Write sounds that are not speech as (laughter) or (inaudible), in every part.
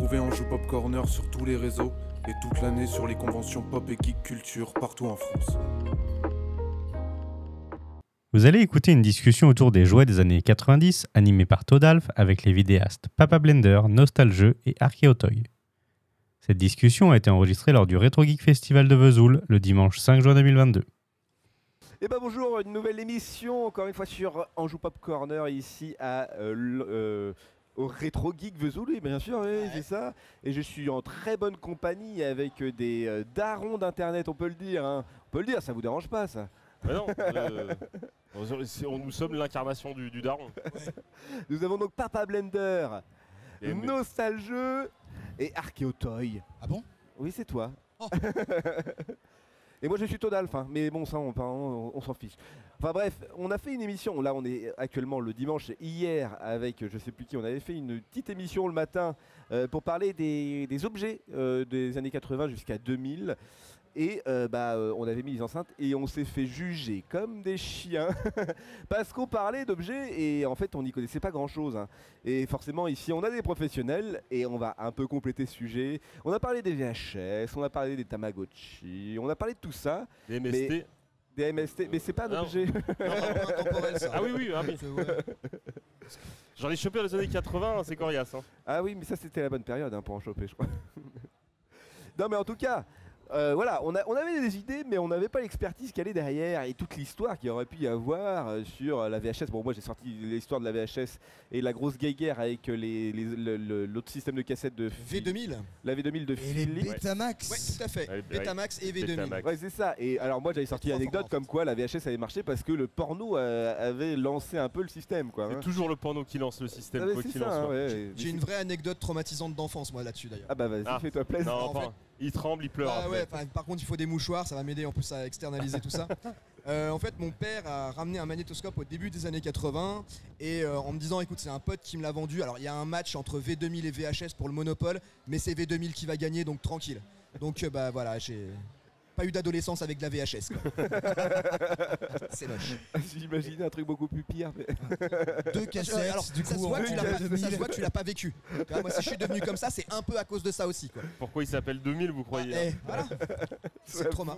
retrouver Anjou Pop Corner sur tous les réseaux et toute l'année sur les conventions pop et geek culture partout en France. Vous allez écouter une discussion autour des jouets des années 90 animée par Todalf avec les vidéastes Papa Blender, Nostalgeux et Archeotoy. Cette discussion a été enregistrée lors du Retro Geek Festival de Vesoul le dimanche 5 juin 2022. Et ben bonjour, une nouvelle émission, encore une fois sur Anjou Pop Corner ici à euh, euh, au Retro Geek Vesoul, oui, bien sûr, oui, c'est ça. Et je suis en très bonne compagnie avec euh, des euh, darons d'internet, on peut le dire. hein. On peut le dire, ça vous dérange pas ça? Mais non, euh, on- nous sommes l'incarnation du, du daron. (laughs) Nous avons donc Papa Blender, Et- mais- Nostalgeux et Archeotoy. Ah bon? Oui, c'est toi. Oh. (laughs) Et moi je suis Todalf, hein, mais bon ça on, on- on s'en fiche. Enfin bref, on a fait une émission, là on est actuellement le dimanche, hier avec je sais plus qui, on avait fait une petite émission le matin euh, pour parler des, objets euh, des années 80 jusqu'à 2000. Et euh, bah, euh, on avait mis les enceintes et on s'est fait juger comme des chiens (laughs) parce qu'on parlait d'objets et en fait on n'y connaissait pas grand chose. Et forcément ici on a des professionnels et on va un peu compléter ce sujet. On a parlé des VHS, on a parlé des Tamagotchi, on a parlé de tout ça, Des MST. Mais- des MST, mais c'est pas un Non. (laughs) objet. intemporel ça. Ah oui, oui, ah oui. J'en ai chopé dans les années 80, c'est coriace. Hein. Ah oui, mais ça c'était la bonne période hein, pour en choper, je crois. (laughs) non, mais en tout cas, euh, voilà, on, a- on avait des idées, mais on n'avait pas l'expertise qui allait derrière et toute l'histoire qu'il aurait pu y avoir euh, sur la VHS. Bon, moi j'ai sorti l'histoire de la VHS et la grosse guéguerre avec euh, les, les- le- le- l'autre système de cassette de Phil- V2000 la V2000 de Et les. Betamax Ouais, tout à fait. Ouais, Betamax et V2000. Betamax. Ouais, c'est ça. Et alors, moi j'avais sorti l'anecdote comme quoi la VHS avait marché parce que le porno euh, avait lancé un peu le système, quoi. C'est hein. toujours le porno qui lance le système, Ah, quoi ça, hein, soit. ouais, ouais. J'ai une vraie anecdote traumatisante d'enfance moi là-dessus d'ailleurs. Ah bah vas-y, Ah. fais-toi plaisir. Non, en enfin, il tremble, il pleure. Ah ouais, par contre il faut des mouchoirs, ça va m'aider en plus à externaliser tout ça. (laughs) Euh, en fait mon père a ramené un magnétoscope au début des années 80 et euh, en me disant écoute c'est un pote qui me l'a vendu. Alors il y a un match entre V2000 et VHS pour le monopole mais c'est V2000 qui va gagner donc tranquille. Donc euh, bah voilà j'ai pas eu d'adolescence avec de la VHS. quoi. (laughs) c'est moche. J'imaginais un truc beaucoup plus pire. mais- (laughs) Deux cassettes, alors, du ça, coup, se en voit que tu l'as pas, 2000. ça se voit que tu l'as pas vécu. (laughs) Tu vois, moi, si je suis devenu comme ça, c'est un peu à cause de ça aussi. Quoi. Pourquoi il s'appelle 2000, vous croyez Eh, hein voilà. C'est le trauma.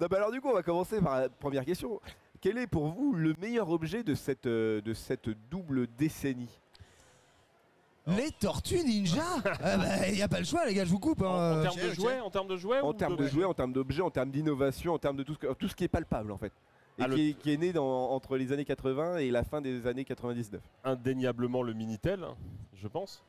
Non, bah alors du coup, on va commencer par la première question. Quel est pour vous le meilleur objet de cette, euh, de cette double décennie? Les Tortues Ninja Ah (laughs) bah, y a pas le choix, les gars, je vous coupe. en, hein. en termes de jouets, en termes de jouets En termes de jouets, en termes d'objets, en termes d'innovation, en termes de tout ce, que- tout ce qui est palpable en fait. Et Ah, qui, est, qui est né dans- entre les années 80 et la fin des années 99. Indéniablement le Minitel, je pense.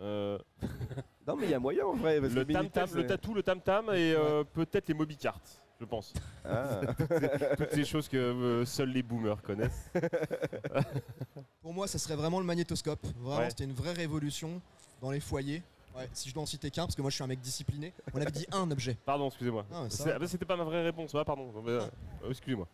Euh, (laughs) Non mais il y a moyen en vrai. parce le tam tam, le tatou, le tam tam et euh, peut-être les Mobicarts, je pense. Ah. (laughs) Toutes ces choses que euh, seuls les boomers connaissent. (laughs) Pour moi, ça serait vraiment le magnétoscope. Vraiment, Ouais. c'était une vraie révolution dans les foyers. Ouais, si je dois en citer qu'un, parce que moi je suis un mec discipliné, on avait dit un objet. Pardon, excusez-moi. Ah, ça ah bah, C'était pas ma vraie réponse, ah, pardon. Euh, euh, excusez-moi.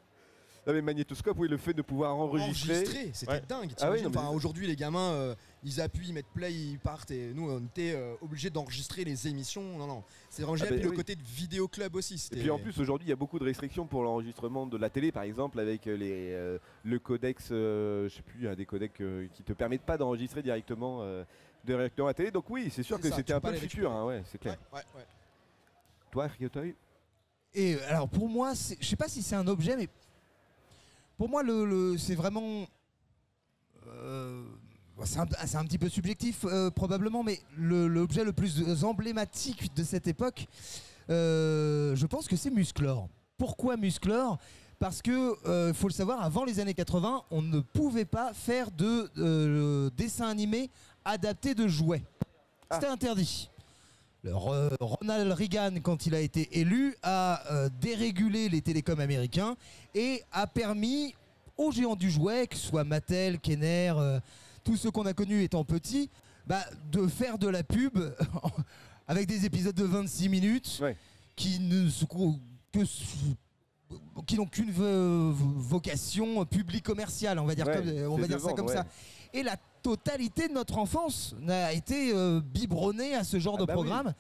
Non mais magnétoscope, oui, le fait de pouvoir enregistrer. Enregistré, c'était Ouais. dingue. Ah oui, t'imagines non, mais- Enfin, Aujourd'hui, les gamins, euh, ils appuient, ils mettent play, ils partent, et nous, on était euh, obligés d'enregistrer les émissions. Non, non, c'est vraiment Ah bah Puis le oui. côté de vidéoclub aussi. Et puis en plus aujourd'hui il y a beaucoup de restrictions pour l'enregistrement de la télé par exemple avec euh, les, euh, le codex, euh, je sais plus, il y a des codecs euh, qui te permettent pas d'enregistrer directement, euh, directement à la télé. Donc oui c'est sûr que c'était un peu le futur, hein, ouais, c'est clair. Ouais, ouais, ouais. Toi Ryotoy? Et alors pour moi, je sais pas si c'est un objet, mais pour moi, le, le- c'est vraiment. euh, c'est un, petit peu subjectif euh, probablement, mais l'objet le plus emblématique de cette époque, euh, je pense que c'est Musclor. Pourquoi Musclor parce que, euh, faut le savoir, avant les années 80, on ne pouvait pas faire de euh, dessin animé adapté de jouets. C'était interdit. Le Ronald Reagan, quand il a été élu, a euh, dérégulé les télécoms américains et a permis aux géants du jouet, que ce soit Mattel, Kenner, tous ceux qu'on a connus étant petits, bah, de faire de la pub (laughs) avec des épisodes de 26 minutes Ouais. qui ne que qui n'ont qu'une vo- vocation publique commerciale, on va dire, Ouais, comme- on va dire ça comme ouais. ça. Et la totalité de notre enfance a été euh, biberonnée à ce genre Ah de bah oui. programme.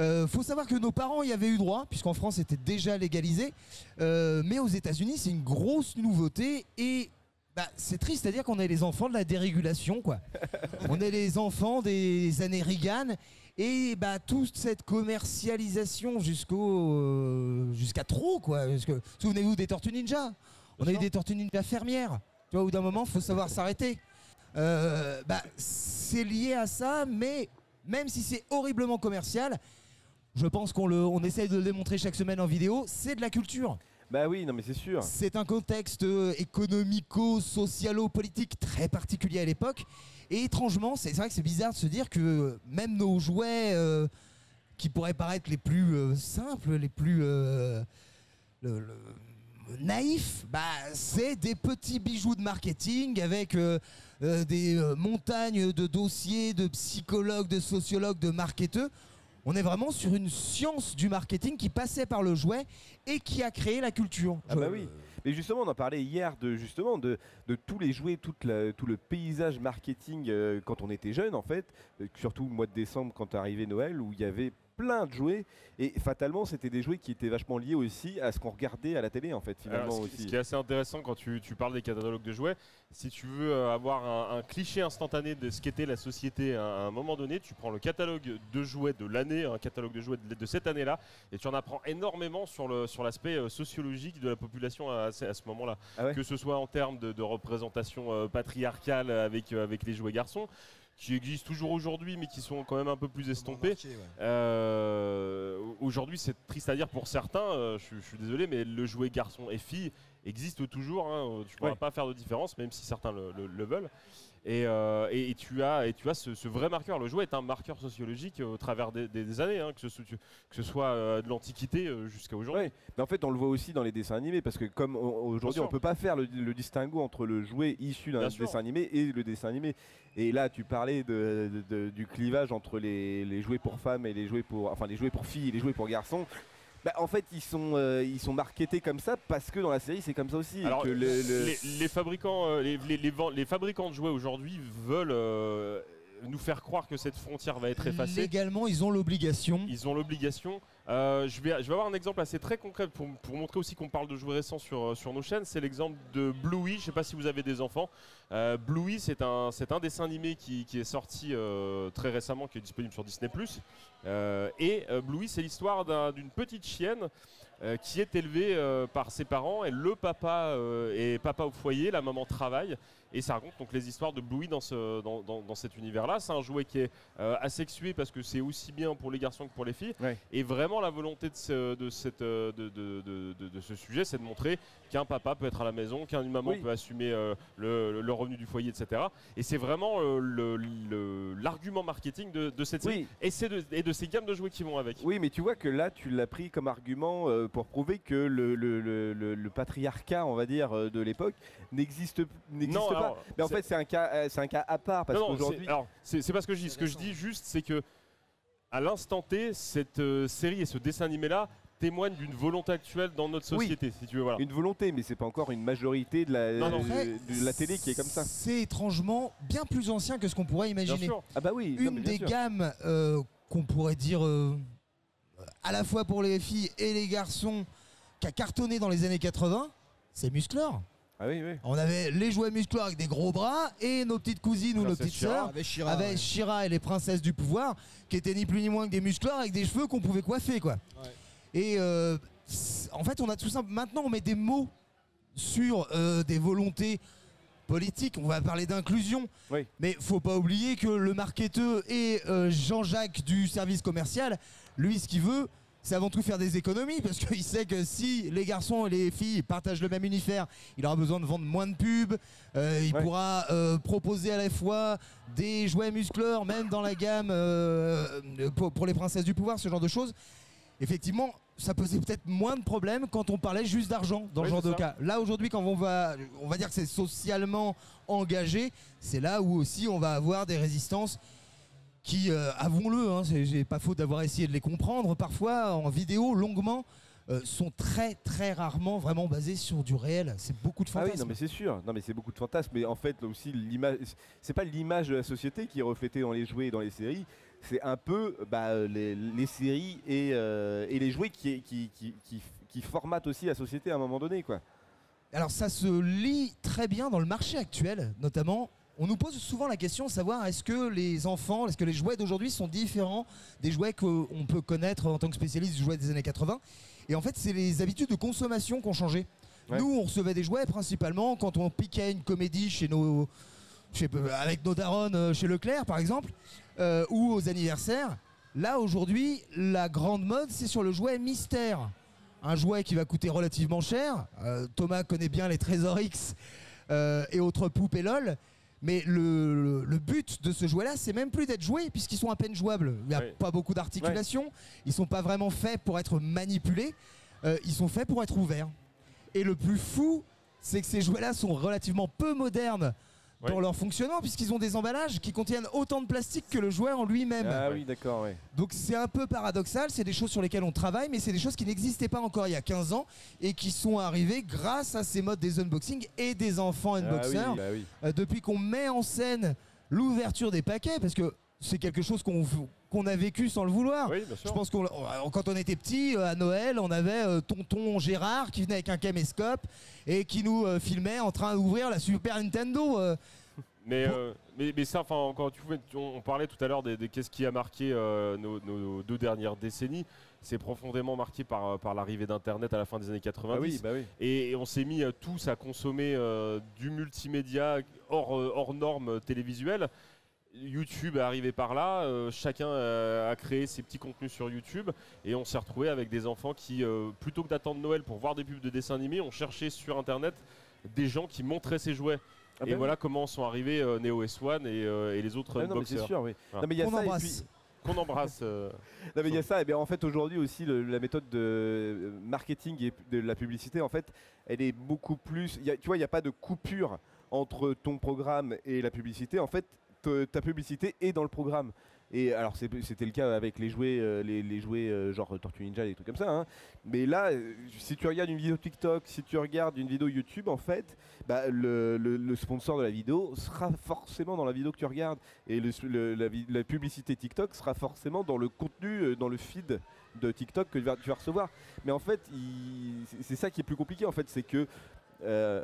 Euh, faut savoir que nos parents y avaient eu droit, puisqu'en France c'était déjà légalisé, Euh, mais aux États-Unis c'est une grosse nouveauté et Bah, c'est triste, c'est-à-dire qu'on est les enfants de la dérégulation, quoi. (laughs) on est les enfants des années Reagan. Et bah, toute cette commercialisation jusqu'au euh, jusqu'à trop, quoi. Parce que, Souvenez-vous des Tortues Ninja. On a eu des Tortues Ninja fermières. Tu vois, au bout d'un moment, il faut savoir s'arrêter. Euh, bah, c'est lié à ça, mais même si c'est horriblement commercial, je pense qu'on le, on essaye de le démontrer chaque semaine en vidéo, c'est de la culture. Bah oui, non mais c'est sûr. C'est un contexte euh, économico-socialo-politique très particulier à l'époque. Et étrangement, c'est vrai que c'est bizarre de se dire que même nos jouets euh, qui pourraient paraître les plus euh, simples, les plus naïfs, bah, c'est des petits bijoux de marketing avec des montagnes de dossiers, de psychologues, de sociologues, de marketeurs. On est vraiment sur une science du marketing qui passait par le jouet et qui a créé la culture. Ah bah oui. Mais justement, on en parlait hier de tous les jouets, tout le paysage marketing euh, quand on était jeune en fait, euh, surtout le mois de décembre quand arrivait Noël où il y avait plein de jouets et fatalement c'était des jouets qui étaient vachement liés aussi à ce qu'on regardait à la télé en fait finalement Alors, ce, aussi. ce qui est assez intéressant quand tu, tu parles des catalogues de jouets, si tu veux euh, avoir un, un cliché instantané de ce qu'était la société à, un moment donné, tu prends le catalogue de jouets de l'année, un catalogue de jouets de, de cette année-là, et tu en apprends énormément sur le sur l'aspect euh, sociologique de la population à, ce- à ce moment-là. Ah ouais? Que ce soit en termes de, de représentation euh, patriarcale avec, euh, avec les jouets garçons, qui existent toujours aujourd'hui, mais qui sont quand même un peu plus estompés. Ouais. Euh, Aujourd'hui, c'est triste à dire pour certains, euh, je, je suis désolé, mais le jouet garçon et fille existe toujours. Hein, euh, tu ne pourras Ouais. pas faire de différence, même si certains le, le- le veulent. Et, euh, et- et tu as, et tu as ce, ce vrai marqueur. Le jouet est un marqueur sociologique euh, au travers des, années, hein, que, ce, soit- que ce soit euh, de l'Antiquité jusqu'à aujourd'hui. Ouais, mais en fait on le voit aussi dans les dessins animés parce que comme on- aujourd'hui on peut pas faire le, le distinguo entre le jouet issu d'un sûr. dessin animé et le dessin animé. Et là tu parlais de, de- de- du clivage entre les, les jouets pour femmes et les jouets pour enfin les jouets pour filles et les jouets pour garçons. Bah, en fait ils sont euh, ils sont marketés comme ça parce que dans la série c'est comme ça aussi. Alors, que le- le- les, les fabricants, euh, les, les- les ven- les fabricants de jouets aujourd'hui veulent euh, nous faire croire que cette frontière va être effacée. Légalement, ils ont l'obligation. Ils ont l'obligation. Euh, je, vais, je vais avoir un exemple assez très concret pour, pour montrer aussi qu'on parle de jouets récents sur, euh, sur nos chaînes. C'est l'exemple de Bluey. Je ne sais pas si vous avez des enfants. Euh, Bluey, c'est un, c'est un dessin animé qui, qui est sorti euh, très récemment, qui est disponible sur Disney. Et Bluey, c'est l'histoire d'un- d'une petite chienne qui est élevée par ses parents. Et le papa est papa au foyer, la maman travaille. Et ça raconte donc les histoires de Bluey dans, ce, dans, dans- dans cet univers-là. C'est un jouet qui est euh, asexué parce que c'est aussi bien pour les garçons que pour les filles. Ouais. Et vraiment, la volonté de ce, de cette, euh, de, de- de- ce sujet, c'est de montrer qu'un papa peut être à la maison, qu'une maman Oui. peut assumer euh, le, le revenu du foyer, etc. Et c'est vraiment euh, le- le- l'argument marketing de, cette série Oui. et, et de ces gammes de jouets qui vont avec. Oui, mais tu vois que là, tu l'as pris comme argument pour prouver que le, le- le- patriarcat, on va dire, de l'époque n'existe Non, pas. mais en fait, c'est un cas, euh, c'est un cas à part parce non, non, qu'aujourd'hui, c'est- alors, c'est pas ce que je dis. Ce que je dis juste, c'est que à l'instant T, cette euh, série et ce dessin animé-là témoignent d'une volonté actuelle dans notre Oui. société, si tu veux. Voilà. une volonté, mais c'est pas encore une majorité de la, Non, non. de- Après, de la télé qui est comme ça. C'est étrangement bien plus ancien que ce qu'on pourrait Bien imaginer. sûr. Ah bah oui. Une des sûr. gammes euh, qu'on pourrait dire euh, à la fois pour les filles et les garçons qui a cartonné dans les années 80, c'est Musclor. Ah oui, oui. On avait les jouets Musclor avec des gros bras et nos petites cousines ou nos petites Shira. sœurs Avec Shira. avec ouais. Shira et les princesses du pouvoir qui étaient ni plus ni moins que des musclors avec des cheveux qu'on pouvait coiffer quoi. Ouais. Et euh, en fait on a tout simple maintenant on met des mots sur euh, des volontés politiques, on va parler d'inclusion. Oui. Mais faut pas oublier que le marketeur et euh, Jean-Jacques du service commercial, lui ce qu'il veut c'est avant tout faire des économies parce qu'il sait que si les garçons et les filles partagent le même univers, il aura besoin de vendre moins de pubs, euh, il Ouais. pourra euh, proposer à la fois des jouets muscleurs, même dans la gamme euh, pour, pour les princesses du pouvoir, ce genre de choses. Effectivement, ça posait peut-être moins de problèmes quand on parlait juste d'argent dans Oui, ce genre de ça. cas. Là aujourd'hui, quand on va, on va dire que c'est socialement engagé, c'est là où aussi on va avoir des résistances qui, euh, avouons-le, hein, j'ai pas faute d'avoir essayé de les comprendre parfois en vidéo longuement, euh, sont très très rarement vraiment basées sur du réel. C'est beaucoup de Ah fantasmes. oui, non mais c'est sûr. Non mais c'est beaucoup de fantasmes. Mais en fait, là aussi, l'image, c'est pas l'image de la société qui est reflétée dans les jouets et dans les séries. C'est un peu bah, les, les séries et, euh, et les jouets qui, qui, qui, qui, qui formatent aussi la société à un moment donné, quoi. Alors ça se lit très bien dans le marché actuel, notamment. On nous pose souvent la question de savoir est-ce que les enfants, est-ce que les jouets d'aujourd'hui sont différents des jouets qu'on peut connaître en tant que spécialiste du jouet des années 80 Et en fait, c'est les habitudes de consommation qui ont changé. Ouais. Nous, on recevait des jouets principalement quand on piquait une comédie chez nos, pas, avec nos darons euh, chez Leclerc, par exemple, euh, ou aux anniversaires. Là, aujourd'hui, la grande mode, c'est sur le jouet mystère. Un jouet qui va coûter relativement cher. Euh, Thomas connaît bien les Trésors X euh, et autres poupées LOL. Mais le, le- le but de ce jouet-là, c'est même plus d'être joué, puisqu'ils sont à peine jouables. Il n'y a Oui. pas beaucoup d'articulation. Ils sont pas vraiment faits pour être manipulés. Euh, ils sont faits pour être ouverts. Et le plus fou, c'est que ces jouets-là sont relativement peu modernes Ouais. leur fonctionnement, puisqu'ils ont des emballages qui contiennent autant de plastique que le jouet en lui-même. Ah oui, d'accord, ouais. Donc c'est un peu paradoxal, c'est des choses sur lesquelles on travaille, mais c'est des choses qui n'existaient pas encore il y a 15 ans et qui sont arrivées grâce à ces modes des unboxings et des enfants Ah oui, unboxers. bah oui. Euh, depuis qu'on met en scène l'ouverture des paquets, parce que c'est quelque chose qu'on qu'on a vécu sans le vouloir. Oui, bien sûr. Je pense qu'on on- quand on était petit euh, à Noël, on avait euh, tonton Gérard qui venait avec un caméscope et qui nous euh, filmait en train d'ouvrir la Super Nintendo. euh. Mais, euh, mais, mais ça, enfin, encore, tu pouvais- tu- on, on parlait tout à l'heure des, des- qu'est-ce qui a marqué euh, nos, nos deux dernières décennies. C'est profondément marqué par, euh, par l'arrivée d'Internet à la fin des années 90. Ah oui, bah oui. Et, et on s'est mis euh, tous à consommer euh, du multimédia hors, euh, hors normes euh, télévisuelles. YouTube est arrivé par là, euh, chacun euh, a créé ses petits contenus sur YouTube et on s'est retrouvé avec des enfants qui, euh, plutôt que d'attendre Noël pour voir des pubs de dessins animés, ont cherché sur Internet des gens qui montraient ces jouets. Ah et bah voilà comment sont arrivés euh, Neo S1 et, euh, et les autres oui. Ah non, mais c'est sûr, oui. Voilà. Non, mais il y a Qu'on ça, et embrasse. puis- qu'on embrasse. euh, Non, mais il y a ça, et bien en fait aujourd'hui aussi le- la méthode de marketing et de la publicité en fait elle est beaucoup plus, il y a- tu vois il n'y a pas de coupure entre ton programme et la publicité, en fait ta publicité est dans le programme. Et alors c'était le cas avec les jouets, euh, les, jouets euh, genre Tortue Ninja, des trucs comme ça. hein. Mais là, euh, si tu regardes une vidéo TikTok, si tu regardes une vidéo YouTube, en fait, bah, le, sponsor de la vidéo sera forcément dans la vidéo que tu regardes. Et la, publicité TikTok sera forcément dans le contenu, dans le feed de TikTok que tu vas, tu vas recevoir. Mais en fait, c'est- ça qui est plus compliqué, en fait, c'est que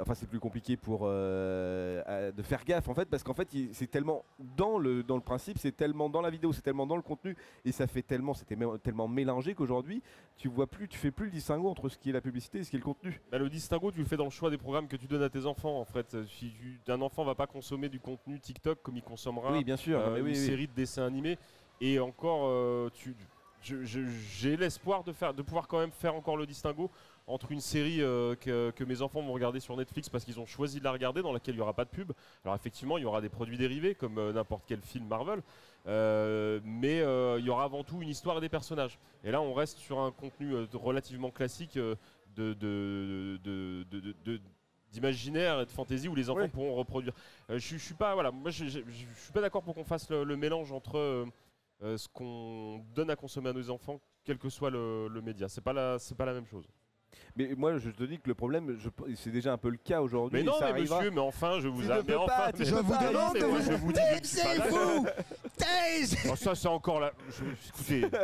enfin, c'est plus compliqué pour euh, de faire gaffe en fait, parce qu'en fait, c'est tellement dans le dans le principe, c'est tellement dans la vidéo, c'est tellement dans le contenu, et ça fait tellement, c'était tellement mélangé qu'aujourd'hui, tu vois plus, tu fais plus le distinguo entre ce qui est la publicité et ce qui est le contenu. Bah, le distinguo, tu le fais dans le choix des programmes que tu donnes à tes enfants. En fait, si tu- un enfant va pas consommer du contenu TikTok comme il consommera oui, bien sûr. euh, oui, une oui. série de dessins animés. Et encore, euh, tu, j'ai l'espoir de, faire, de pouvoir quand même faire encore le distinguo entre une série euh, que, que mes enfants vont regarder sur Netflix parce qu'ils ont choisi de la regarder, dans laquelle il n'y aura pas de pub. Alors effectivement, il y aura des produits dérivés comme euh, n'importe quel film Marvel, euh, mais il y aura avant tout une histoire et des personnages. Et là, on reste sur un contenu relativement classique de, de, de- de- de- de- d'imaginaire et de fantaisie où les enfants pourront reproduire. Euh, je, je suis pas voilà, moi je, je- je suis pas d'accord pour qu'on fasse le, le mélange entre euh, ce qu'on donne à consommer à nos enfants, quel que soit le, le média. C'est pas la c'est pas la même chose. Mais moi, je te dis que le problème, je- c'est déjà un peu le cas aujourd'hui. Mais et non, ça mais arrivera. monsieur, mais enfin, je vous Tu mais enfin, pas, tu mais- Je peux vous pas, demande de vous je vous dis que je suis pas taisez-vous Taise Oh, ça c'est encore là. Je, écoutez,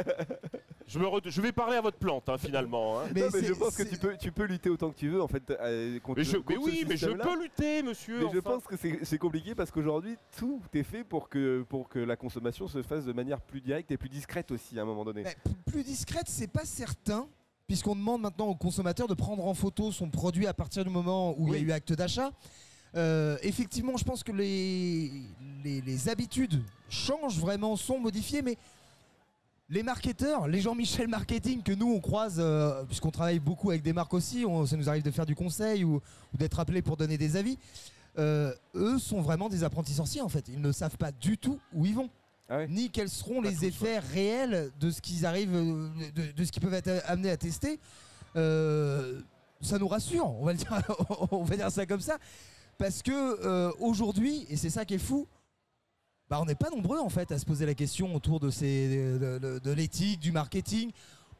je, me re- je vais parler à votre plante hein, finalement. hein. Non, mais je c'est- pense que tu peux, tu peux lutter autant que tu veux en fait euh, contre, Mais, je, contre mais ce oui, mais je système-là. peux lutter, monsieur. Mais je enfin. pense que c'est c'est compliqué parce qu'aujourd'hui tout est fait pour que, pour que la consommation se fasse de manière plus directe et plus discrète aussi à un moment donné. Mais p- plus discrète, c'est pas certain, puisqu'on demande maintenant au consommateur de prendre en photo son produit à partir du moment où il y a eu acte d'achat. Euh, effectivement, je pense que les, les, les habitudes changent vraiment, sont modifiées, mais les marketeurs, les Jean-Michel Marketing que nous on croise, euh, puisqu'on travaille beaucoup avec des marques aussi, on- ça nous arrive de faire du conseil ou, ou d'être appelés pour donner des avis, euh, eux sont vraiment des apprentis sorciers en fait. Ils ne savent pas du tout où ils vont Ah ouais ni quels seront Pas les effets réels de ce qu'ils arrivent, de, de ce qu'ils peuvent être amenés à tester. Euh, ça nous rassure, on va, le dire, (laughs) on va dire ça comme ça, parce que euh, aujourd'hui, et c'est ça qui est fou, bah, on n'est pas nombreux en fait à se poser la question autour de, ces, de, de- de l'éthique, du marketing.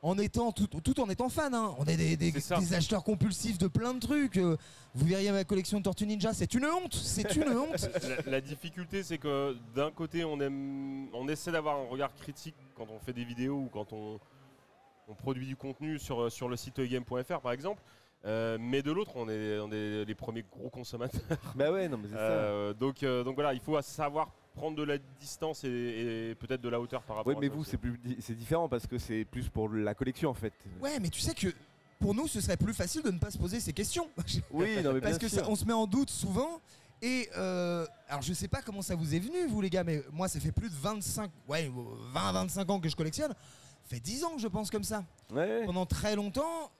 En étant tout, tout en étant fan, hein. on est des, acheteurs compulsifs de plein de trucs. Euh, Vous verriez ma collection de Tortue Ninja, c'est une honte, c'est une (laughs) honte. La, la difficulté, c'est que d'un côté, on, aime, on essaie d'avoir un regard critique quand on fait des vidéos ou quand on, on produit du contenu sur, sur le site egame.fr par exemple. Euh, mais de l'autre, on est, on est les premiers gros consommateurs. Bah ouais, non, mais c'est ça. Euh, donc, euh, donc voilà, il faut savoir prendre de la distance et, et peut-être de la hauteur par rapport Oui, à mais ça vous, c'est plus, c'est différent parce que c'est plus pour la collection en fait. Ouais, mais tu sais que pour nous, ce serait plus facile de ne pas se poser ces questions. Oui, non, mais (laughs) Parce bien que sûr. ça- on se met en doute souvent. Et euh, alors je sais pas comment ça vous est venu vous les gars mais moi ça fait plus de 25 ouais 20 25 ans que je collectionne. Ça fait 10 ans que je pense comme ça. Ouais. Pendant très longtemps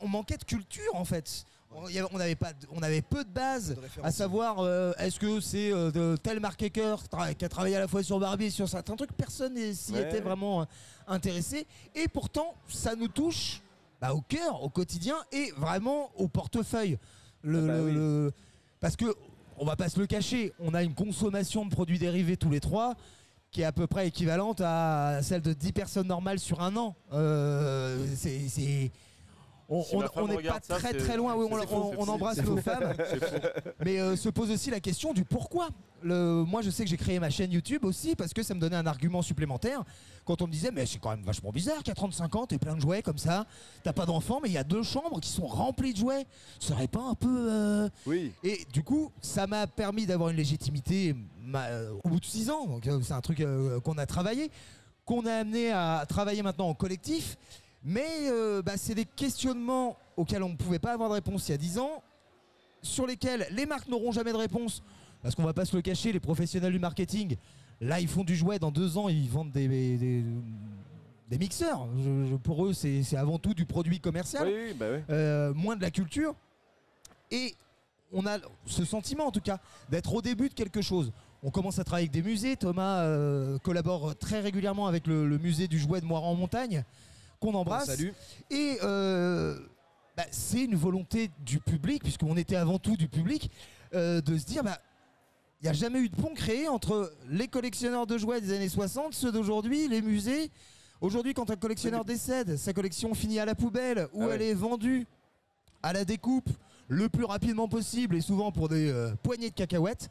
on manquait de culture en fait. On, y avait- on avait pas de- on avait peu de bases à savoir euh, est-ce que c'est euh, de tel marketeur qui a travaillé à la fois sur Barbie et sur certains trucs. Personne s'y Ouais. était vraiment euh, intéressé. Et pourtant ça nous touche bah, au cœur au quotidien et vraiment au portefeuille. Le, Ah bah le- oui. le- parce que on va pas se le cacher on a une consommation de produits dérivés tous les trois qui est à peu près équivalente à celle de 10 personnes normales sur un an. Euh, c'est- on Si n'est pas ça, très loin, oui, on, faux, embrasse nos femmes, (laughs) mais euh, se pose aussi la question du pourquoi. Le, moi, je sais que j'ai créé ma chaîne YouTube aussi parce que ça me donnait un argument supplémentaire. Quand on me disait, mais c'est quand même vachement bizarre qu'à 35 ans, t'es plein de jouets comme ça, t'as pas d'enfants, mais il y a deux chambres qui sont remplies de jouets. Ce serait pas un peu. euh, Oui. Et du coup, ça m'a permis d'avoir une légitimité ma- euh, au bout de 6 ans. Donc, c'est un truc qu'on a travaillé, qu'on a amené à travailler maintenant en collectif. Mais euh, bah, c'est des questionnements auxquels on ne pouvait pas avoir de réponse il y a 10 ans, sur lesquels les marques n'auront jamais de réponse. Parce qu'on va pas se le cacher, les professionnels du marketing, là ils font du jouet, dans deux ans ils vendent des, des, des mixeurs. Je- je- pour eux, c'est avant tout du produit commercial Oui, bah euh, moins de la culture. Et on a ce sentiment en tout cas d'être au début de quelque chose. On commence à travailler avec des musées. Thomas euh, collabore très régulièrement avec le, le musée du jouet de Moiran en montagne, qu'on embrasse. Salut. Et euh, bah, c'est une volonté du public, puisqu'on était avant tout du public, euh, de se dire bah, il n'y a jamais eu de pont créé entre les collectionneurs de jouets des années 60, ceux d'aujourd'hui, les musées. Aujourd'hui, quand un collectionneur décède, sa collection finit à la poubelle ou Ah ouais. elle est vendue à la découpe le plus rapidement possible et souvent pour des euh, poignées de cacahuètes.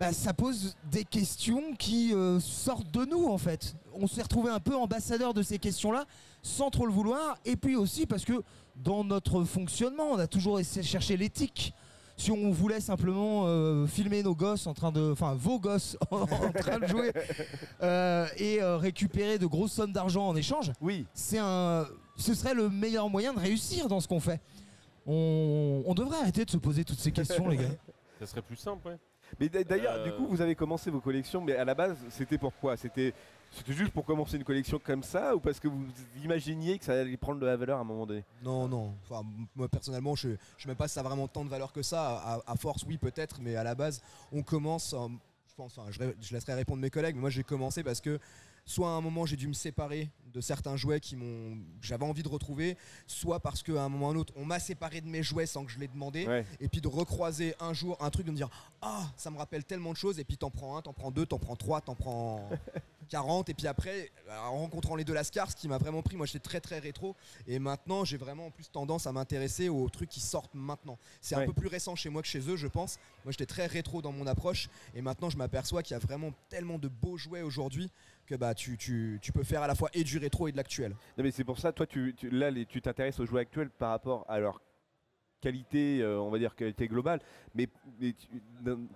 Bah, ça pose des questions qui euh, sortent de nous en fait. On s'est retrouvé un peu ambassadeur de ces questions-là sans trop le vouloir et puis aussi parce que dans notre fonctionnement, on a toujours essayé de chercher l'éthique. Si on voulait simplement euh, filmer nos gosses en train de, enfin vos gosses (laughs) en train de jouer euh, et euh, récupérer de grosses sommes d'argent en échange, Oui. c'est un, ce serait le meilleur moyen de réussir dans ce qu'on fait. On, on devrait arrêter de se poser toutes ces questions, les gars. Ça serait plus simple, ouais. Mais d'a- d'ailleurs, Euh, du coup, vous avez commencé vos collections, mais à la base, c'était pourquoi C'était c'était juste pour commencer une collection comme ça ou parce que vous imaginiez que ça allait prendre de la valeur à un moment donné? Non, non. Enfin, moi personnellement, je ne sais même pas si ça a vraiment tant de valeur que ça. À, à force, oui, peut-être, mais à la base, on commence. euh, je pense, enfin, je laisserai répondre mes collègues, mais moi j'ai commencé parce que soit à un moment j'ai dû me séparer de certains jouets qui m'ont, que j'avais envie de retrouver, soit parce qu'à un moment ou un autre, on m'a séparé de mes jouets sans que je l'ai demandé. Ouais. Et puis de recroiser un jour un truc, de me dire Ah, ça me rappelle tellement de choses. Et puis t'en prends un, t'en prends deux, t'en prends trois, t'en prends (laughs) 40. Et puis après, en rencontrant les deux Lascars, ce qui m'a vraiment pris, moi j'étais très très rétro. Et maintenant, j'ai vraiment en plus tendance à m'intéresser aux trucs qui sortent maintenant. C'est Ouais. un peu plus récent chez moi que chez eux, je pense. Moi j'étais très rétro dans mon approche. Et maintenant, je m'aperçois qu'il y a vraiment tellement de beaux jouets aujourd'hui que bah, tu, tu, peux faire à la fois et du rétro et de l'actuel. Non, mais c'est pour ça, toi, tu, là, tu t'intéresses aux jouets actuels par rapport à leur qualité, euh, on va dire qualité globale, mais, mais tu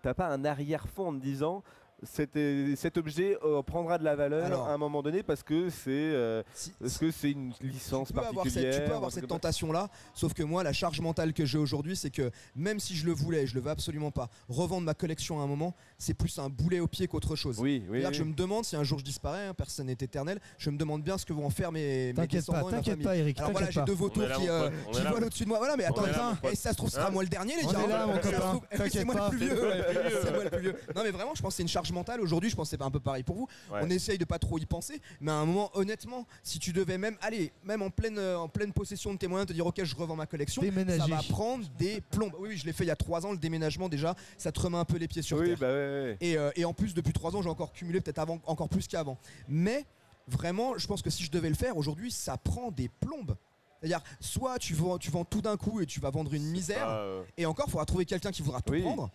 n'as pas un arrière-fond en te disant cet, cet objet euh, prendra de la valeur Alors- à un moment donné parce que c'est euh, Si- parce que c'est une licence tu peux avoir particulière. cette, tu peux avoir cette tentation là sauf que moi la charge mentale que j'ai aujourd'hui c'est que même si je le voulais je le veux absolument pas revendre ma collection à un moment c'est plus un boulet au pied qu'autre chose Oui, oui. C'est-à-dire que je oui. me demande si un jour je disparais, hein, personne n'est éternel, je me demande bien ce que vont en faire mes, mes T'inquiète pas, descendants et ma t'inquiète famille. pas, Eric. Alors voilà, j'ai deux vautours qui, euh, qui volent au-dessus de moi. Voilà, mais attends, et ça se trouve, ce sera Hein moi le dernier, les gars. oui, (laughs) moi le plus vieux. (laughs) C'est moi le plus vieux. Non, mais vraiment, je pense que c'est une charge mentale. Aujourd'hui, je pense que c'est un peu pareil pour vous. Ouais. On essaye de pas trop y penser, mais à un moment, honnêtement, si tu devais même, aller même en pleine, euh, en pleine possession de tes moyens, te dire, ok, je revends ma collection, Déménager. ça va prendre des plombes. Oui, oui, je l'ai fait il y a trois ans, le déménagement déjà, ça te remet un peu les pieds sur Oui, terre. bah ouais, ouais. Et, euh, et en plus, depuis trois ans, j'ai encore cumulé peut-être avant, encore plus qu'avant. Mais vraiment, je pense que si je devais le faire aujourd'hui, ça prend des plombes. C'est-à-dire, soit tu vends, tu vends tout d'un coup et tu vas vendre une misère, euh, et encore, il faudra trouver quelqu'un qui voudra tout Oui. prendre.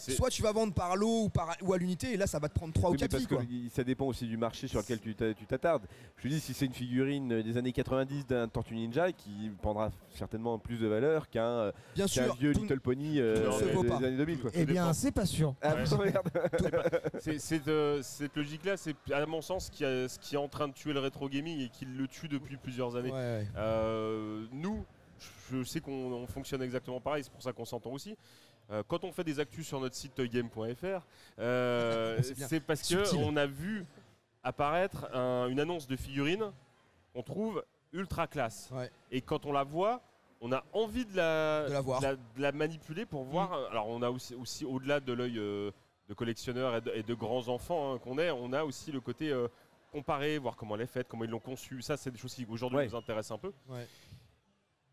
Soit tu vas vendre par lot ou, par, ou à l'unité, et là ça va te prendre 3 Oui, ou mais 4 parce filles. que Quoi. ça dépend aussi du marché sur lequel tu t'a- tu t'attardes. Je te dis, si c'est une figurine des années 90 d'un Tortue Ninja qui prendra certainement plus de valeur qu'un euh, vieux tout- Little Pony euh, des pas. années 2000. Quoi. Eh bien, c'est pas sûr. Ah, Ouais. (laughs) C'est- euh, cette logique-là, c'est à mon sens ce qui, a- ce qui est en train de tuer le rétro gaming et qui le tue depuis plusieurs années. Ouais, ouais. Euh, nous, je sais qu'on on fonctionne exactement pareil, c'est pour ça qu'on s'entend aussi. Euh, quand on fait des actus sur notre site toygame.fr, euh, (laughs) C'est parce qu'on a vu apparaître un- une annonce de figurine qu'on trouve ultra classe. Ouais. Et quand on la voit, on a envie de la, De la voir. de la- de la manipuler pour voir. Alors on a aussi, aussi au-delà de l'œil euh, de collectionneur et de, et de grands enfants hein, qu'on est, on a aussi le côté euh, comparer, voir comment elle est faite, comment ils l'ont conçue. Ça, c'est des choses qui aujourd'hui Ouais. nous intéressent un peu. Ouais.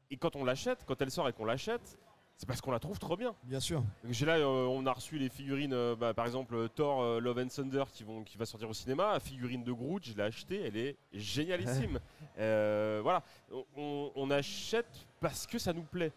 Et quand on l'achète, quand elle sort et qu'on l'achète, c'est parce qu'on la trouve trop bien. Bien sûr. Donc, J'ai là, euh, on a reçu les figurines, euh, bah, par exemple euh, Thor euh, Love and Thunder qui, vont, qui va sortir au cinéma. La figurine de Groot, je l'ai achetée, elle est génialissime. (laughs) Voilà, on, achète parce que ça nous plaît.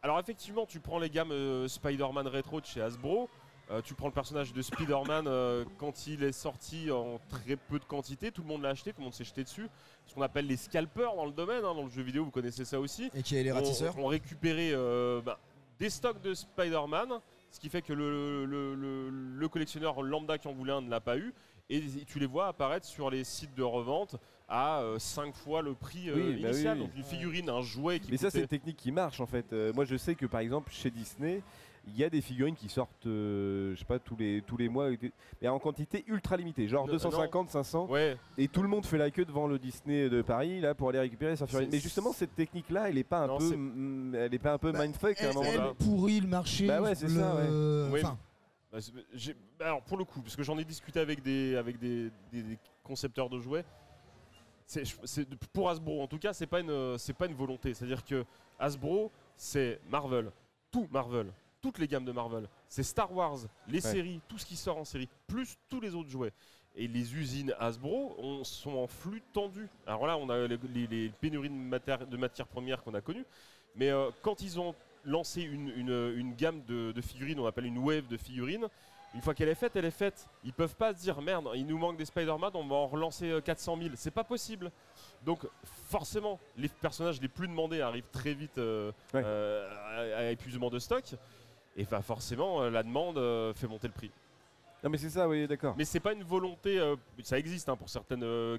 Alors effectivement, tu prends les gammes Spider-Man rétro de chez Hasbro. Euh, tu prends le personnage de Spider-Man euh, quand il est sorti en très peu de quantité, tout le monde l'a acheté, tout le monde s'est jeté dessus. Ce qu'on appelle les scalpers dans le domaine, hein, dans le jeu vidéo, vous connaissez ça aussi Et qui est les ont, ratisseurs. ont récupéré euh, bah, des stocks de Spider-Man, ce qui fait que le, le- le- le collectionneur lambda qui en voulait un ne l'a pas eu. Et tu les vois apparaître sur les sites de revente à 5 fois le prix euh, Oui, bah oui, initial. oui. Donc une figurine, un jouet qui Mais ça, c'est une technique qui marche en fait. Euh, moi, je sais que par exemple, chez Disney, il y a des figurines qui sortent, euh, je sais pas, tous les, tous les mois, mais en quantité ultra limitée, genre Non, 250, 500. Ouais, Et tout le monde fait la queue devant le Disney de Paris là pour aller récupérer sa figurine. Mais justement, cette technique-là, elle est pas un Non, peu, mm, elle est pas un peu Bah, mindfuck à un Elle, moment elle donné. pourrit le marché. Bah ouais, c'est le- ça, ouais. Oui, Enfin, Bah, c'est- j'ai- bah, alors pour le coup, parce que j'en ai discuté avec des, avec des, des- des concepteurs de jouets, pour Hasbro en tout cas, c'est pas une, c'est pas une volonté. C'est-à-dire que Hasbro, c'est Marvel, tout Marvel, toutes les gammes de Marvel, c'est Star Wars, les séries, tout ce qui sort en série, plus tous les autres jouets. Et les usines Hasbro on- sont en flux tendu. Alors là, on a les, les- les pénuries de, matières premières qu'on a connues. Mais euh, quand ils ont lancé une, une- une gamme de, de figurines, on appelle une wave de figurines, une fois qu'elle est faite, elle est faite. Ils peuvent pas se dire merde, il nous manque des Spider-Man, on va en relancer euh, 400 000. C'est pas possible. Donc forcément, les personnages les plus demandés arrivent très vite euh, Ouais. euh, à, à épuisement de stock. Et bah forcément, euh, la demande euh, fait monter le prix. Non, mais c'est ça, oui, d'accord. Mais c'est pas une volonté, euh, ça existe hein, pour certaines euh,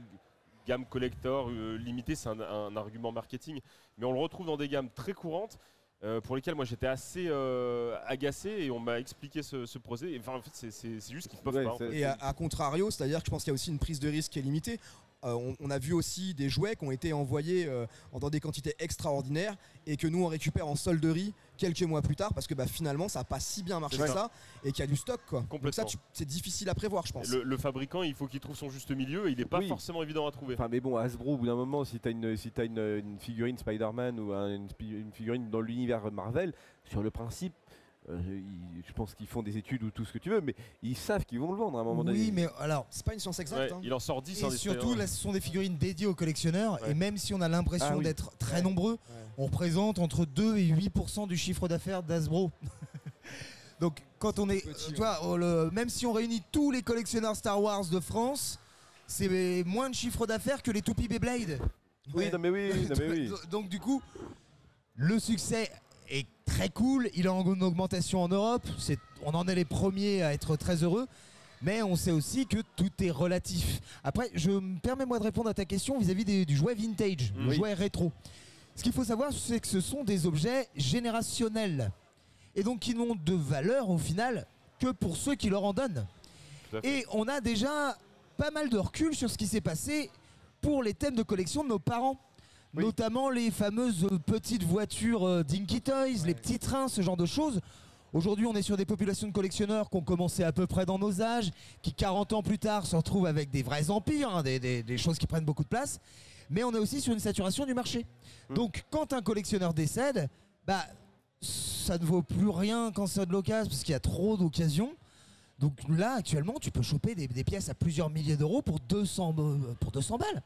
gammes collector euh, limitées, c'est un, un argument marketing, mais on le retrouve dans des gammes très courantes. euh, pour lesquelles moi j'étais assez euh, agacé et on m'a expliqué ce, ce procès. Et, Enfin, en fait, c'est- juste qu'ils peuvent Ouais, pas. Et à, à contrario, c'est-à-dire que je pense qu'il y a aussi une prise de risque qui est limitée. Euh, on, on a vu aussi des jouets qui ont été envoyés euh, en- dans des quantités extraordinaires et que nous on récupère en solderie quelques mois plus tard parce que bah, finalement ça a pas si bien marché que ça. et qu'il y a du stock quoi. Donc ça tu- c'est difficile à prévoir je pense. Le, le fabricant, il faut qu'il trouve son juste milieu et il n'est pas Oui. forcément évident à trouver. Enfin, mais bon, Hasbro, au bout d'un moment, si t'as une, si t'as une, une figurine Spider-Man ou un- une, figurine dans l'univers Marvel, sur le principe, je pense qu'ils font des études ou tout ce que tu veux, mais ils savent qu'ils vont le vendre à un moment donné. oui, mais alors. C'est pas une science exacte. Ouais, hein. il en sort 10 Et hein, surtout, là, ce sont des figurines dédiées aux collectionneurs. Ouais. Et même si on a l'impression Ah oui. d'être très Ouais. nombreux, on représente entre 2 et 8% du chiffre d'affaires d'Asbro. (laughs) Donc, quand on est. Petit, tu vois, oh, le- même si on réunit tous les collectionneurs Star Wars de France, c'est moins de chiffre d'affaires que les toupies Beyblade. Oui, non, mais oui, non, mais oui. (laughs) Donc, du coup, le succès très cool. Il est en augmentation en Europe. C'est- On en est les premiers à être très heureux. Mais on sait aussi que tout est relatif. Après, je me permets moi de répondre à ta question vis-à-vis des- du jouet vintage, le Oui. jouet rétro. Ce qu'il faut savoir, c'est que ce sont des objets générationnels. Et donc qui n'ont de valeur au final que pour ceux qui leur en donnent. Et on a déjà pas mal de recul sur ce qui s'est passé pour les thèmes de collection de nos parents. Oui. Notamment les fameuses petites voitures euh, Dinky Toys, les petits trains, ce genre de choses. Aujourd'hui, on est sur des populations de collectionneurs qui ont commencé à peu près dans nos âges, qui 40 ans plus tard se retrouvent avec des vrais empires, hein, des, des- des choses qui prennent beaucoup de place. Mais on est aussi sur une saturation du marché. Hmm. Donc, quand un collectionneur décède, bah, ça ne vaut plus rien quand c'est de l'occasion, parce qu'il y a trop d'occasions. Donc là, actuellement, tu peux choper des, des pièces à plusieurs milliers d'euros pour 200, euh, pour 200 balles.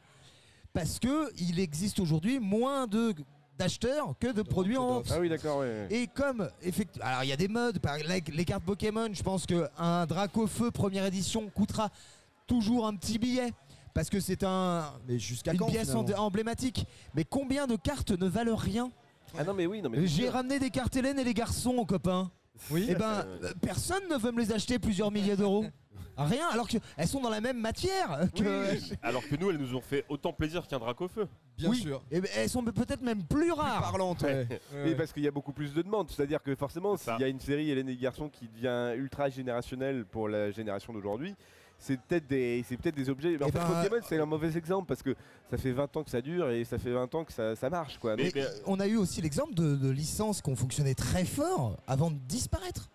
Parce que il existe aujourd'hui moins de d'acheteurs que de produits en vente. Ah oui, d'accord, ouais. Et comme, effectivement, alors il y a des modes, par les, les cartes Pokémon, je pense qu'un Draco Feu première édition coûtera toujours un petit billet. Parce que c'est un, Mais jusqu'à une quand pièce en- emblématique. Mais combien de cartes ne valent rien? Ah non, mais oui, non, mais. J'ai ramené des cartes Hélène et les garçons, copains. Oui. Eh ben, euh, personne ne veut me les acheter plusieurs milliers d'euros. (laughs) Rien, alors qu'elles sont dans la même matière que. (laughs) Alors que nous, elles nous ont fait autant plaisir qu'un drac au feu. Bien Oui. sûr. Eh ben, elles sont peut-être même plus Plus rares. parlante, (laughs) ouais. Oui, Ouais. parce qu'il y a beaucoup plus de demandes. C'est-à-dire que forcément, s'il y a une série Hélène et les garçons qui devient ultra générationnelle pour la génération d'aujourd'hui, c'est peut-être des, c'est peut-être des objets. Mais en Eh fait, ben, Pokémon, c'est un mauvais exemple parce que ça fait 20 ans que ça dure et ça fait 20 ans que ça, ça marche, quoi. Mais- Mais on a eu aussi l'exemple de, de licences qui ont fonctionné très fort avant de disparaître.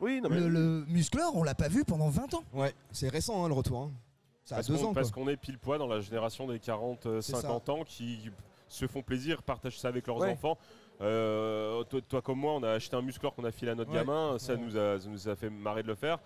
Oui, non, mais. Le, le Musclor, on l'a pas vu pendant 20 ans. Ouais, c'est récent hein, le retour. hein. Ça a Parce deux qu'on ans. parce qu'on est pile poil dans la génération des 40-50 C'est ça. ans qui se font plaisir, partagent ça avec leurs Ouais. enfants. Euh, toi, toi comme moi, on a acheté un musclor qu'on a filé à notre Ouais. gamin, ça, Ouais. nous a, ça nous a fait marrer de le faire.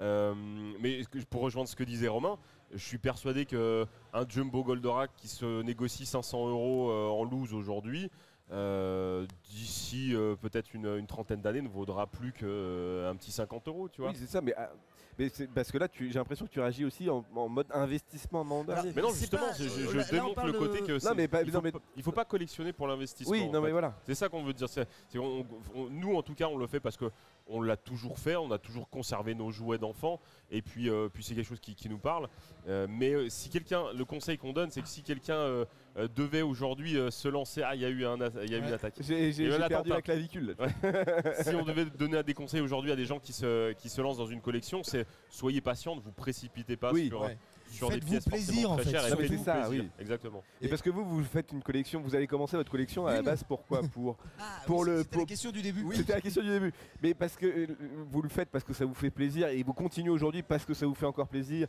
Euh, mais pour rejoindre ce que disait Romain, je suis persuadé que un Jumbo Goldorak qui se négocie 500 euros euh, en loose aujourd'hui, euh, d'ici euh, peut-être une, une trentaine d'années, ne vaudra plus qu'un petit 50 euros, tu vois. Oui, c'est ça, mais, ah, mais c'est parce que là, tu- j'ai l'impression que tu réagis aussi en, en mode investissement à un moment donné. Mais non, C'est justement, pas- je, je- euh, là, démontre le côté que mais pas- il, non, faut mais- pas, il faut pas collectionner pour l'investissement. oui, non, fait. mais voilà. C'est ça qu'on veut dire. c'est- c'est- on- on- nous, en tout cas, on le fait parce que on l'a toujours fait, on a toujours conservé nos jouets d'enfants, et puis, euh, puis c'est quelque chose qui, qui nous parle. Euh, mais euh, si quelqu'un, le conseil qu'on donne, c'est que si quelqu'un euh, euh, devait aujourd'hui euh, se lancer, ah, il y a eu un, il y a eu une attaque. J'ai perdu la clavicule. (laughs) si on devait donner des conseils aujourd'hui à des gens qui se, qui se lancent dans une collection, c'est soyez patient, ne vous précipitez pas Oui, sur, ouais. sur des Faites-vous pièces plaisir, en très fait. chères et ça, plaisir. oui. Exactement. Et parce que vous, vous faites une collection, vous avez commencé votre collection à la base pourquoi (laughs) Pour Ah, Pour le- C'était pour- la question du début. C'était la question du début. Mais parce que vous le faites parce que ça vous fait plaisir et vous continuez aujourd'hui parce que ça vous fait encore plaisir.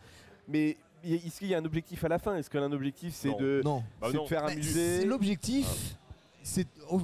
Mais est-ce qu'il y a un objectif à la fin? Est-ce qu'un objectif c'est Non. de, Non. Bah de non. faire Bah, amuser? c'est L'objectif, c'est. oh,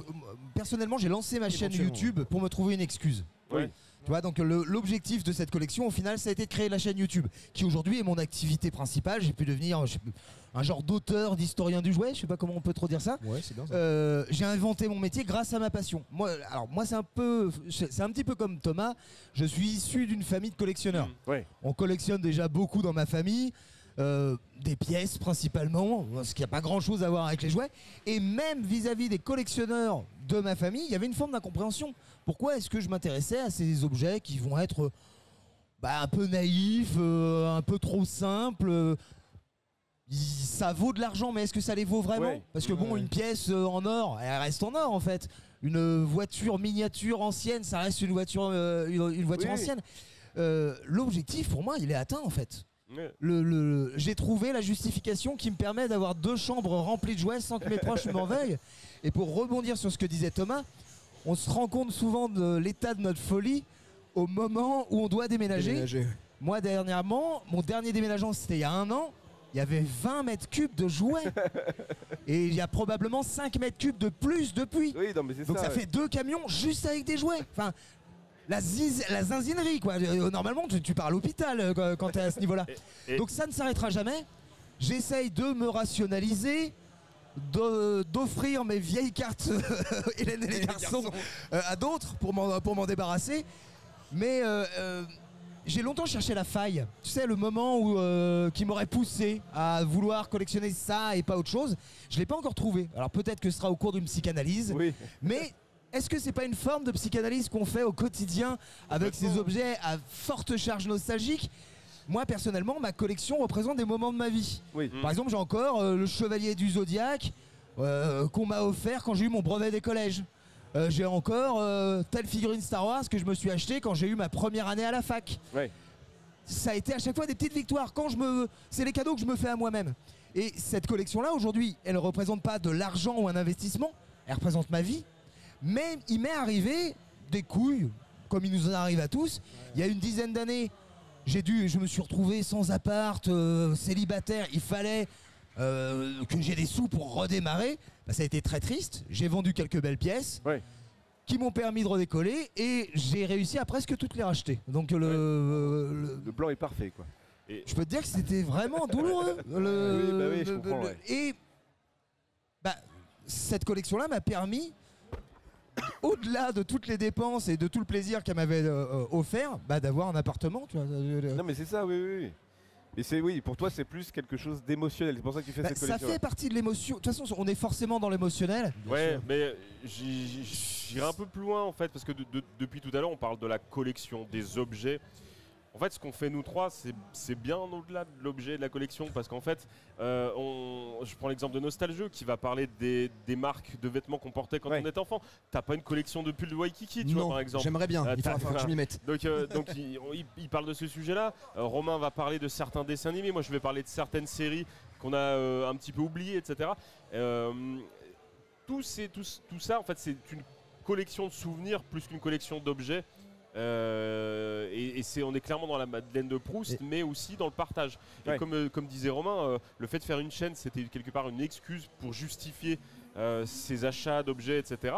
personnellement, j'ai lancé ma chaîne. YouTube pour me trouver une excuse. Oui. Tu vois, donc l'objectif de cette collection, au final, ça a été de créer la chaîne YouTube, qui aujourd'hui est mon activité principale. J'ai pu devenir je sais plus, un genre d'auteur, d'historien du jouet, je sais pas comment on peut trop dire ça. Ouais, c'est bien ça. Euh, j'ai inventé mon métier grâce à ma passion. Moi, alors moi, c'est un peu, c'est un petit peu comme Thomas. Je suis issu d'une famille de collectionneurs. Mm. Ouais. On collectionne déjà beaucoup dans ma famille. Euh, des pièces principalement, parce qu'il n'y a pas grand chose à voir avec les jouets. Et même vis-à-vis des collectionneurs de ma famille, il y avait une forme d'incompréhension. Pourquoi est-ce que je m'intéressais à ces objets qui vont être bah, un peu naïfs, euh, un peu trop simples euh, ça vaut de l'argent, mais est-ce que ça les vaut vraiment Ouais. Parce que bon, Ouais. une pièce euh, en or, elle reste en or en fait. Une euh, voiture miniature ancienne, ça reste une voiture, euh, une, une voiture Oui. ancienne. Euh, L'objectif pour moi, il est atteint en fait. Ouais. Le, le- J'ai trouvé la justification qui me permet d'avoir deux chambres remplies de jouets sans que mes proches (laughs) m'en veuillent. Et pour rebondir sur ce que disait Thomas, on se rend compte souvent de l'état de notre folie au moment où on doit déménager. Déménager. Moi, dernièrement, mon dernier déménagement, c'était il y a un an. Il y avait 20 mètres cubes de jouets. (laughs) Et il y a probablement 5 mètres cubes de plus depuis. Oui, non, mais c'est Donc ça. ça ouais. fait deux camions juste avec des jouets. Enfin, la, ziz- la zinzinerie, quoi. Euh, Normalement, tu, tu pars à l'hôpital euh, quand- quand t'es à ce niveau-là. (laughs) Donc ça ne s'arrêtera jamais. J'essaye de me rationaliser, d'offrir mes vieilles cartes (laughs) Hélène et les garçons euh, à d'autres pour m'en pour m'en débarrasser. Mais euh, euh, j'ai longtemps cherché la faille. Tu sais, le moment où, euh, qui m'aurait poussé à vouloir collectionner ça et pas autre chose. Je l'ai pas encore trouvé. Alors peut-être que ce sera au cours d'une psychanalyse. Oui. Mais est-ce que c'est pas une forme de psychanalyse qu'on fait au quotidien avec ces objets à forte charge nostalgique? Moi personnellement, ma collection représente des moments de ma vie. Oui. Mm. Par exemple, j'ai encore euh, le chevalier du zodiaque euh, qu'on m'a offert quand j'ai eu mon brevet des collèges. Euh, j'ai encore euh, telle figurine Star Wars que je me suis acheté quand j'ai eu ma première année à la fac. Ouais. Ça a été à chaque fois des petites victoires. Quand je me, c'est les cadeaux que je me fais à moi-même. Et cette collection-là, aujourd'hui, elle ne représente pas de l'argent ou un investissement. Elle représente ma vie. Mais il m'est arrivé des couilles, comme il nous en arrive à tous. Il y a une dizaine d'années, j'ai dû, je me suis retrouvé sans appart, euh, célibataire. Il fallait euh, que j'ai des sous pour redémarrer. Bah, ça a été très triste. J'ai vendu quelques belles pièces. Ouais. Qui m'ont permis de redécoller et j'ai réussi à presque toutes les racheter. Donc le- le, Le blanc est parfait, quoi. Et- je peux te dire que c'était vraiment douloureux. (laughs) Le- Oui, bah oui, je le- comprends, le- ouais. Et bah, cette collection-là m'a permis, au-delà de toutes les dépenses et de tout le plaisir qu'elle m'avait euh, euh, offert, bah, d'avoir un appartement. Tu vois. Euh, Non mais c'est ça, oui, oui. oui. Et c'est oui, pour toi c'est plus quelque chose d'émotionnel. C'est pour ça que tu fais Bah, cette ça collection. fait partie de l'émotion. De toute façon, on est forcément dans l'émotionnel. Ouais, mais j'irai un peu plus loin en fait, parce que de- de- depuis tout à l'heure, on parle de la collection, des objets. En fait, ce qu'on fait nous trois, c'est bien au-delà de l'objet de la collection, parce qu'en fait, euh, on- je prends l'exemple de Nostalgeux qui va parler des, des marques de vêtements qu'on portait quand Ouais. on était enfant. T'as pas une collection de pulls de Waikiki, tu vois, par exemple. j'aimerais bien. Euh, il t'as- faudra, que je m'y (laughs) mette. Donc, euh, donc il, il- il parle de ce sujet-là. Euh, Romain va parler de certains dessins animés. Moi, je vais parler de certaines séries qu'on a euh, un petit peu oubliées, etc. Euh, tout, ces- tout, tout ça, en fait, c'est une collection de souvenirs plus qu'une collection d'objets. Euh, et et c'est, on est clairement dans la Madeleine de Proust, mais aussi dans le partage. Et Ouais. comme, euh, comme disait Romain, euh, le fait de faire une chaîne, c'était quelque part une excuse pour justifier euh, ses achats d'objets, etc.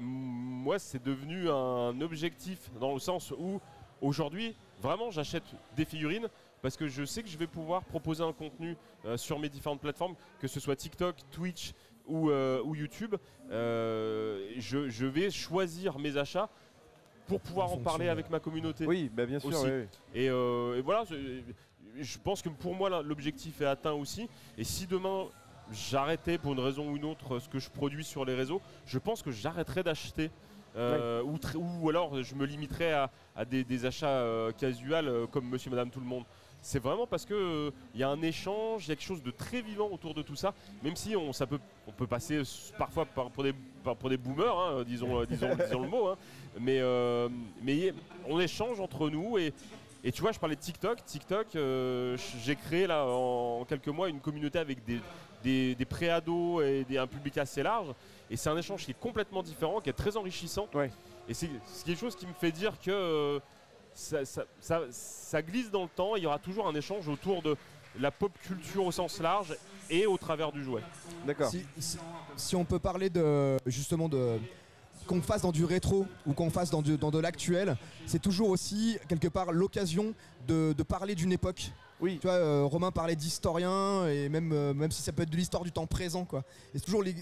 Moi, c'est devenu un objectif dans le sens où aujourd'hui, vraiment, j'achète des figurines parce que je sais que je vais pouvoir proposer un contenu euh, sur mes différentes plateformes, que ce soit TikTok, Twitch ou, euh, ou YouTube. Euh, je, je vais choisir mes achats pour pouvoir En parler avec ma communauté. Oui, bah bien sûr. Aussi. oui, oui. Et, euh, et voilà, je pense que pour moi, l'objectif est atteint aussi. Et si demain, j'arrêtais pour une raison ou une autre ce que je produis sur les réseaux, je pense que j'arrêterais d'acheter. euh, ou, alors je me limiterais à, à des, des achats euh, casuals euh, comme monsieur, madame, tout le monde. C'est vraiment parce que il y a un échange, il y a quelque chose de très vivant autour de tout ça, même si on, ça peut, on peut passer s- parfois par- pour, des, par- pour des boomers, hein, disons, euh, disons, disons le mot, hein. mais, euh, mais on échange entre nous et, et tu vois, je parlais de TikTok. TikTok, euh, j'ai créé là en quelques mois une communauté avec des, des, des pré-ados et des- un public assez large. Et c'est un échange qui est complètement différent, qui est très enrichissant. Ouais. Et c'est quelque chose qui me fait dire que euh, ça, ça- ça- ça glisse dans le temps. Il y aura toujours un échange autour de la pop culture au sens large et au travers du jouet. D'accord. Si, si- si on peut parler de justement de qu'on fasse dans du rétro ou qu'on fasse dans, du- dans de l'actuel, c'est toujours aussi quelque part l'occasion de, de parler d'une époque. Oui. Tu vois, euh, Romain parlait d'historien et même, euh, même si ça peut être de l'histoire du temps présent, quoi. Et c'est toujours li-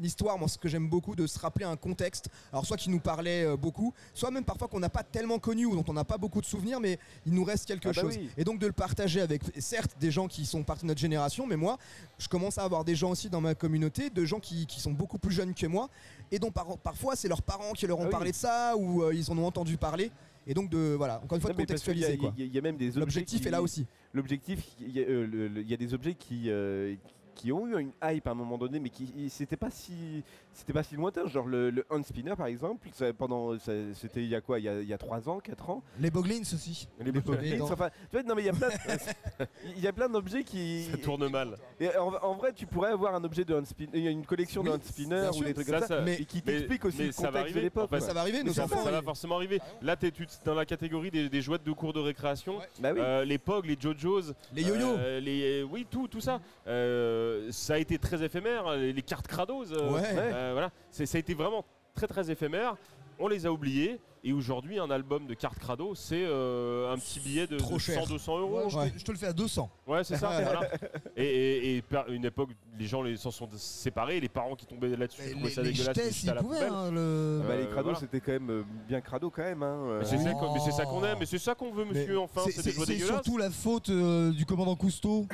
l'histoire, moi, ce que j'aime beaucoup, de se rappeler un contexte. Alors, soit qui nous parlait euh, beaucoup, soit même parfois qu'on n'a pas tellement connu ou dont on n'a pas beaucoup de souvenirs, mais il nous reste quelque Ah bah chose. oui. Et donc de le partager avec, certes, des gens qui sont partie de notre génération, mais moi, je commence à avoir des gens aussi dans ma communauté, de gens qui, qui sont beaucoup plus jeunes que moi, et dont par- parfois c'est leurs parents qui leur ont Ah oui. parlé de ça ou ils en ont entendu parler. Et donc de voilà, encore une fois Non, de contextualiser quoi. Il y, a- il y a même des. L'objectif est là aussi. L'objectif, il y, a, euh, y a des objets qui, euh, qui ont eu une hype à un moment donné, mais qui c'était pas si c'était pas si lointain. Genre le, le hand spinner par exemple, ça- pendant ça- c'était il y a quoi Il y a, il y a 3 ans, 4 ans. Les Boglins aussi. Les Boglins. Enfin, tu vois, non mais il y a plein, (laughs) il y a plein d'objets qui. Ça tourne mal. Et en, en vrai, tu pourrais avoir un objet de hand spinner, il y a une collection Oui, de hand spinner ou des trucs Ça, comme ça, mais- et qui t'explique aussi mais le ça va contexte arriver. de l'époque. En fait, quoi. Ça va arriver, nos ça, enfants. ça va forcément arriver. Là, tu es dans la catégorie des, des jouets de cours de récréation. Ouais. Bah oui. Euh, les POG, les JoJo's, Les yo-yo. euh, les, oui, tout, tout ça. Euh, ça a été très éphémère. Les, les cartes Kratos, euh, Ouais. euh, voilà, ça a été vraiment très très éphémère. On les a oubliés. Et aujourd'hui, un album de cartes Crado, c'est euh, un petit billet de, Trop de cher. 100-200 euros. Ouais, je, Ouais. te, je te le fais à 200. Ouais, c'est ça. (laughs) Voilà. Et, et, et par une époque, les gens les- s'en sont séparés. Les parents qui tombaient là-dessus Les, trouvaient ça les dégueulasse. jetés, à la pouvaient. hein, le- Euh, Bah, les crados, voilà. c'était quand même euh, bien crado quand même. Hein. euh. Mais c'est ça Oh. qu'on- ça qu'on aime, mais c'est ça qu'on veut, monsieur. enfin, C'est- surtout la faute euh, du commandant Cousteau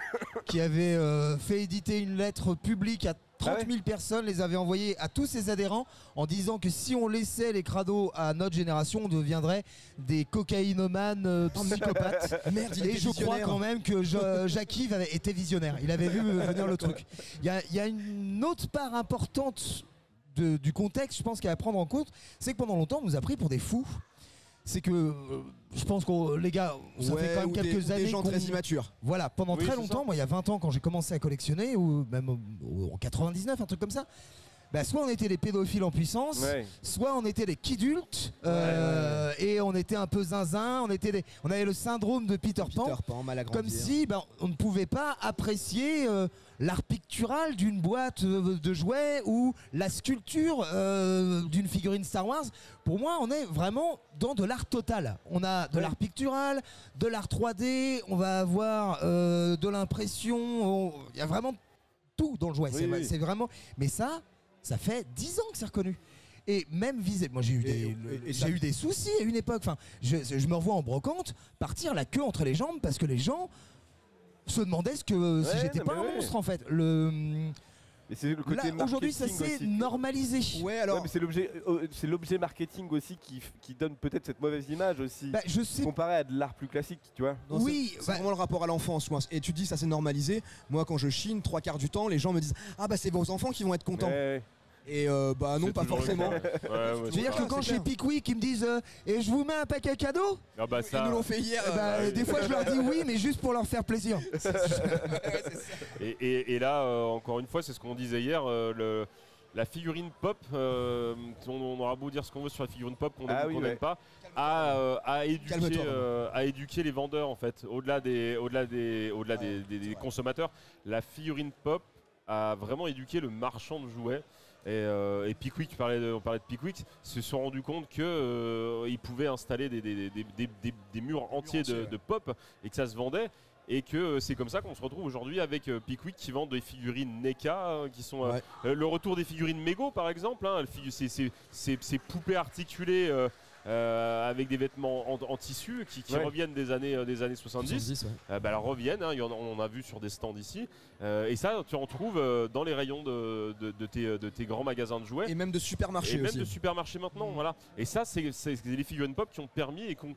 qui avait euh, fait éditer une lettre publique à 30 000 personnes, les avait envoyées à tous ses adhérents en disant que si on laissait les crados à notre génération, on deviendrait des cocaïnomanes euh, (laughs) psychopathes. Merde, il Et était je crois visionnaire. quand même que Jo- Jacques-Yves avait été visionnaire. Il avait vu venir le truc. Il y a, il y a une autre part importante de- du contexte, je pense, qu'il y a à prendre en compte, c'est que pendant longtemps, on nous a pris pour des fous. C'est que euh, je pense que les gars, ça Ouais, fait quand même des- quelques ou années Des gens très immatures. voilà, pendant Oui, très longtemps, ça. moi il y a 20 ans quand j'ai commencé à collectionner, ou même au- en 99, un truc comme ça, bah, soit on était les pédophiles en puissance, Ouais. soit on était les kidultes, euh, et on était un peu zinzin, on, était des- on avait le syndrome de Peter Pan, Peter Pan, mal à comme grandir. si ben, on ne pouvait pas apprécier euh, l'art pictural d'une boîte euh, de jouets ou la sculpture euh, d'une figurine Star Wars. Pour moi, on est vraiment dans de l'art total. On a de Ouais. l'art pictural, de l'art 3D, on va avoir euh, de l'impression, on- il y a vraiment partout dans le jouet. Oui, c'est, oui. c'est vraiment. Mais ça, ça fait 10 ans que c'est reconnu. Et même visé, moi j'ai eu, des, j'ai eu soucis à une époque. Enfin, je, je me revois en brocante partir la queue entre les jambes parce que les gens se demandaient ce que si Ouais, j'étais non, pas mais un ouais. monstre en fait. Le Et c'est le côté là aujourd'hui ça marketing s'est aussi. normalisé. Ouais, Ouais, alors. mais c'est l'objet, euh, c'est l'objet marketing aussi qui, f- qui donne peut-être cette mauvaise image aussi, Bah, je sais comparé à de l'art plus classique, tu vois. non, oui, c'est- c'est bah- vraiment le rapport à l'enfance. moi. Et tu dis ça c'est normalisé. Moi quand je chine, trois quarts du temps, les gens me disent ah bah c'est vos enfants qui vont être contents. Ouais, Et euh, bah non pas forcément. ouais. Ouais, ouais, Je veux c'est dire vrai. que quand chez. Pickwick ils me disent euh, et je vous mets un paquet cadeau, Ah bah Ils nous l'ont fait hier. eh euh, bah, ouais. des fois je leur dis oui mais juste pour leur faire plaisir. (laughs) ça. Et, et- et là, euh, encore une fois, c'est ce qu'on disait hier, euh, le- la figurine pop, euh, on, on aura beau dire ce qu'on veut sur la figurine pop, qu'on Ah ou oui, qu'on ouais. n'aime pas, à, euh, à éduquer, euh, à éduquer les vendeurs en fait, au-delà des, au-delà des, au-delà des, des- des consommateurs. La figurine pop a vraiment éduqué le marchand de jouets. Et, euh, et Pickwick, de- on parlait de Pickwick, se sont rendus compte qu'ils pouvaient installer des, des- des- des- des- des murs entiers de, entiers, ouais. de pop et que ça se vendait. Et que euh, c'est comme ça qu'on se retrouve aujourd'hui avec euh, Pickwick qui vend des figurines NECA euh, qui sont euh, Ouais. euh, le retour des figurines Mego par exemple, hein, ces poupées articulées euh, avec des vêtements en, en tissu qui, qui Ouais. reviennent des années, euh, des années 70. 70, ouais. Euh, bah, elles reviennent, hein, y en on en a vu sur des stands ici. Et ça, tu en trouves dans les rayons de, de- de tes, de tes grands magasins de jouets. Et même de Et supermarché même de supermarchés maintenant, voilà. Et ça, c'est les figurines pop qui ont permis et qui ont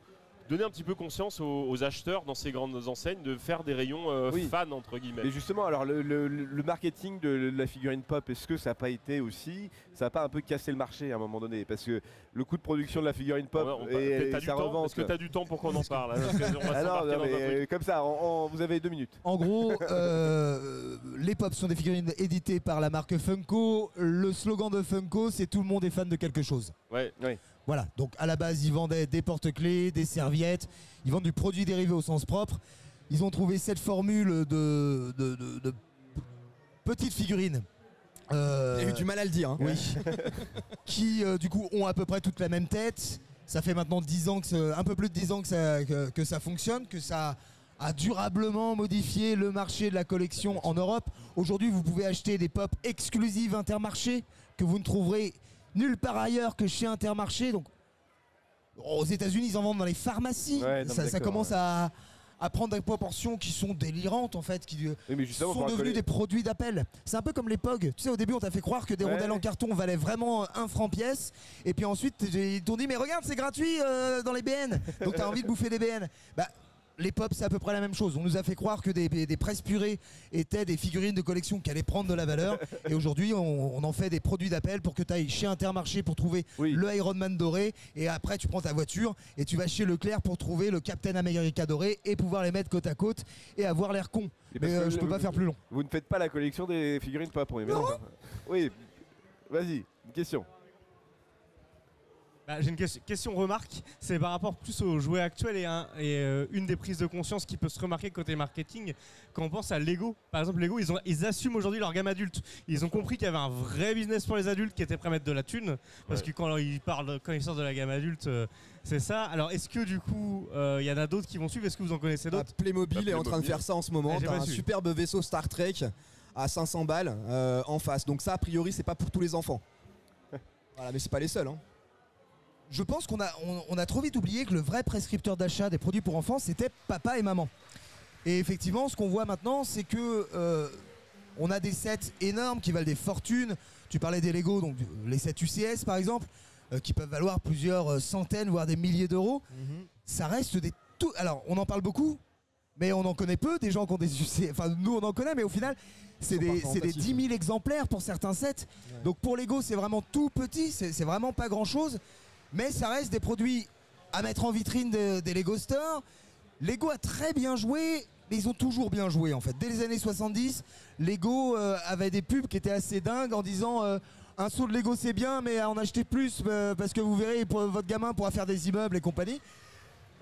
donné un petit peu conscience aux, aux acheteurs dans ces grandes enseignes de faire des rayons euh, Oui. fans entre guillemets. Mais justement, alors le, le- le marketing de la figurine pop, est-ce que ça n'a pas été aussi, ça n'a pas un peu cassé le marché à un moment donné? Parce que le coût de production de la figurine pop On on- et, t'as et du sa temps revente. Est-ce que tu as du temps pour qu'on en parle hein, va (laughs) Ah non, non, mais comme ça, vous avez deux minutes. En gros, (laughs) euh, les pop sont des figurines éditées par la marque Funko. Le slogan de Funko, c'est tout le monde est fan de quelque chose. Ouais. Voilà, donc à la base, ils vendaient des porte-clés, des serviettes, ils vendent du produit dérivé au sens propre. Ils ont trouvé cette formule de, de, de- de petites figurines. euh, Il y a eu du mal à le dire. hein. oui. (laughs) qui euh, du coup ont à peu près toute la même tête. Ça fait maintenant 10 ans que un peu plus de 10 ans que ça, que, que ça fonctionne, que ça a durablement modifié le marché de la collection en Europe. Aujourd'hui, vous pouvez acheter des pop exclusives Intermarché que vous ne trouverez nulle part ailleurs que chez Intermarché. Donc, aux États-Unis, ils en vendent dans les pharmacies. Ouais, non, mais ça, commence ouais. à, à prendre des proportions qui sont délirantes en fait, qui, Oui, mais justement, sont collègue- des produits d'appel. C'est un peu comme les POG. Tu sais, au début, on t'a fait croire que des Ouais. rondelles en carton valaient vraiment un franc pièce. Et puis ensuite, ils t'ont dit, mais regarde, c'est gratuit euh, dans les BN. Donc t'as envie de bouffer des BN. Bah, les pop, c'est à peu près la même chose. On nous a fait croire que des, des presses purées étaient des figurines de collection qui allaient prendre de la valeur. (laughs) Et aujourd'hui, on, on en fait des produits d'appel pour que tu ailles chez Intermarché pour trouver Oui. le Iron Man doré. Et après, tu prends ta voiture et tu vas chez Leclerc pour trouver le Captain America doré et pouvoir les mettre côte à côte et avoir l'air con. Mais euh, je peux pas faire plus long. Vous ne faites pas la collection des figurines pop, oui. mais non. Oui, vas-y, une question. Bah, J'ai une question, question remarque, c'est par rapport plus aux jouets actuels et, un- et, euh, une des prises de conscience qui peut se remarquer côté marketing quand on pense à Lego. Par exemple, Lego, ils, ont, ils assument aujourd'hui leur gamme adulte. Ils ont compris qu'il y avait un vrai business pour les adultes qui était prêt à mettre de la thune. Parce Ouais. que quand ils parlent, quand ils sortent de la gamme adulte, euh, c'est ça. Alors, est-ce que du coup, euh, il y en a d'autres qui vont suivre? Est-ce que vous en connaissez Ah, d'autres? Playmobil Bah, est en train de faire ça en ce moment. Ah, un su. superbe vaisseau Star Trek à 500 balles euh, en face. Donc ça, a priori, c'est pas pour tous les enfants. (laughs) Voilà, mais c'est pas les seuls. Hein. Je pense qu'on a, on, on a trop vite oublié que le vrai prescripteur d'achat des produits pour enfants, c'était papa et maman. Et effectivement, ce qu'on voit maintenant, c'est que euh, on a des sets énormes qui valent des fortunes. Tu parlais des Lego, donc euh, les sets UCS par exemple, euh, qui peuvent valoir plusieurs centaines, voire des milliers d'euros. Ça reste des tout. Alors, on en parle beaucoup, mais on en connaît peu des gens qui ont des UCS. Enfin, nous, on en connaît, mais au final, c'est des, c'est des représentatifs. 10 000 exemplaires pour certains sets. Ouais. Donc pour Lego, c'est vraiment tout petit, c'est c'est vraiment pas grand chose. Mais ça reste des produits à mettre en vitrine de- des Lego Store. Lego a très bien joué, mais ils ont toujours bien joué en fait. Dès les années 70, Lego euh, avait des pubs qui étaient assez dingues en disant euh, un saut de Lego c'est bien, mais à en acheter plus euh, parce que vous verrez, pour, votre gamin pourra faire des immeubles et compagnie.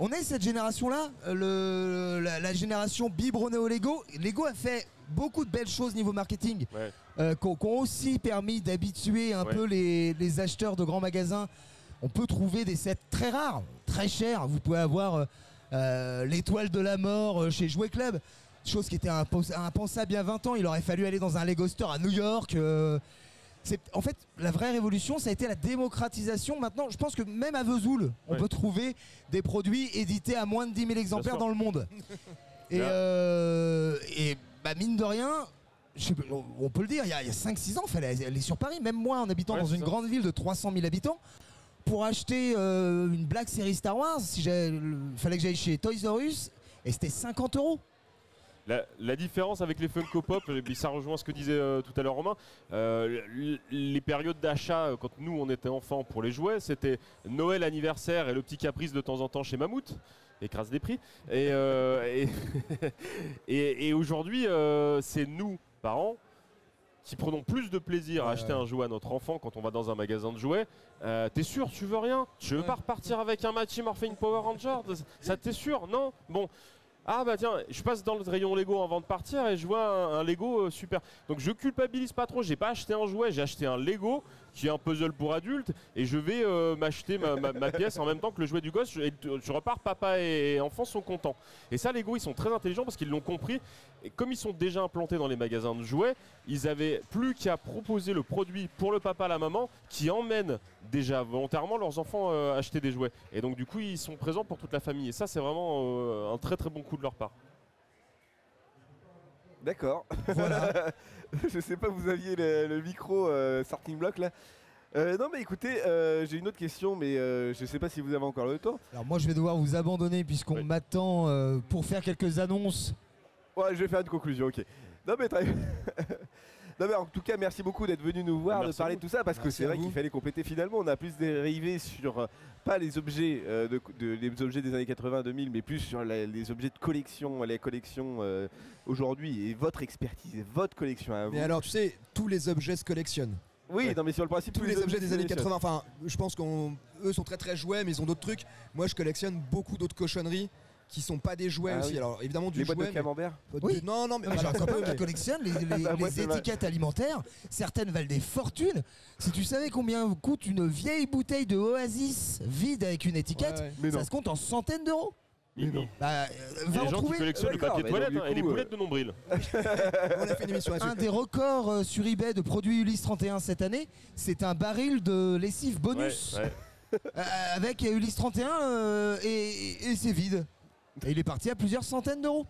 On est cette génération-là, la, la génération biberonné Lego. Lego a fait beaucoup de belles choses niveau marketing, Ouais. qui ont aussi permis d'habituer un Ouais. peu les, les acheteurs de grands magasins. On peut trouver des sets très rares, très chers. Vous pouvez avoir euh, euh, l'étoile de la mort euh, chez Jouet Club. chose qui était impensable il y a 20 ans. Il aurait fallu aller dans un Lego Store à New York. euh, en fait la vraie révolution, ça a été la démocratisation. Maintenant, je pense que même à Vesoul, on peut trouver des produits édités à moins de 10 000 exemplaires dans le monde. (laughs) et, euh, bah, mine de rien, je sais pas, on- peut le dire, il y a, il y a 5-6 ans, il fallait aller sur Paris, même moi en habitant Ouais, dans une ça. grande ville de 300 000 habitants. Pour acheter euh, une blague série Star Wars, il fallait que j'aille chez Toys R Us et c'était 50 euros. La, différence avec les Funko Pop, et puis ça rejoint ce que disait euh, tout à l'heure Romain, euh, les périodes d'achat quand nous on était enfants pour les jouets, c'était Noël, anniversaire et le petit caprice de temps en temps chez Mammouth, écrase des prix. Et, (laughs) aujourd'hui, c'est nous, parents, qui prenons plus de plaisir à acheter un jouet à notre enfant quand on va dans un magasin de jouets. Euh, t'es sûr, tu veux rien? Tu veux pas repartir avec un Mighty Morphin Power Ranger? Ça t'es sûr? Non? Bon. Ah bah tiens, je passe dans le rayon Lego avant de partir et je vois un, un Lego euh, super. Donc je culpabilise pas trop, j'ai pas acheté un jouet, j'ai acheté un Lego qui est un puzzle pour adultes et je vais euh, m'acheter ma, pièce en même temps que le jouet du gosse et tu repars, papa et enfant sont contents. Et ça Lego ils sont très intelligents parce qu'ils l'ont compris et comme ils sont déjà implantés dans les magasins de jouets, ils avaient plus qu'à proposer le produit pour le papa, la maman qui emmène déjà volontairement leurs enfants euh, acheter des jouets. Et donc du coup ils sont présents pour toute la famille et ça c'est vraiment euh, un très très bon coup de leur part. D'accord. Voilà. (laughs) je sais pas, vous aviez le, le micro euh, starting block là. Euh, non mais écoutez, euh, j'ai une autre question, mais euh, je sais pas si vous avez encore le temps. Alors moi je vais devoir vous abandonner puisqu'on Oui. m'attend euh, pour faire quelques annonces. Ouais, je vais faire une conclusion, ok. Non mais très (laughs) bien. Non mais en tout cas, merci beaucoup d'être venu nous voir, Merci de parler à de tout ça, parce que c'est vrai qu'il fallait compléter finalement. On a plus dérivé sur euh, pas les objets euh, de, de- les objets des années 80-2000, mais plus sur la- les objets de collection, les collections euh, aujourd'hui et votre expertise, et votre collection à vous. Mais alors, tu sais, tous les objets se collectionnent. oui, ouais. non mais sur le principe, Tous les objets des années se 80, enfin, je pense qu'eux sont très très jouets, mais ils ont d'autres trucs. Moi, je collectionne beaucoup d'autres cochonneries qui sont pas des jouets Ah aussi. oui. Alors, évidemment, du Les boîtes jouet. de mais- camembert. Oui. Non, non, mais voilà, copain mais- qui collectionne les, les- (laughs) Bah, les étiquettes alimentaires. Certaines valent des fortunes. Si tu savais combien coûte une vieille bouteille de Oasis vide avec une étiquette, Ouais, ça se compte en centaines d'euros. Mais non. Bah, euh, Il y va a en des gens qui trouver. collectionnent le D'accord, papier toilette du hein, et les boulettes de nombril. (laughs) On a fait une émission. Un des records euh, sur eBay de produits Ulysse 31 cette année, c'est un baril de lessive bonus Ouais, ouais. euh, avec Ulysse 31 euh, et, et- et c'est vide. Et il est parti à plusieurs centaines d'euros.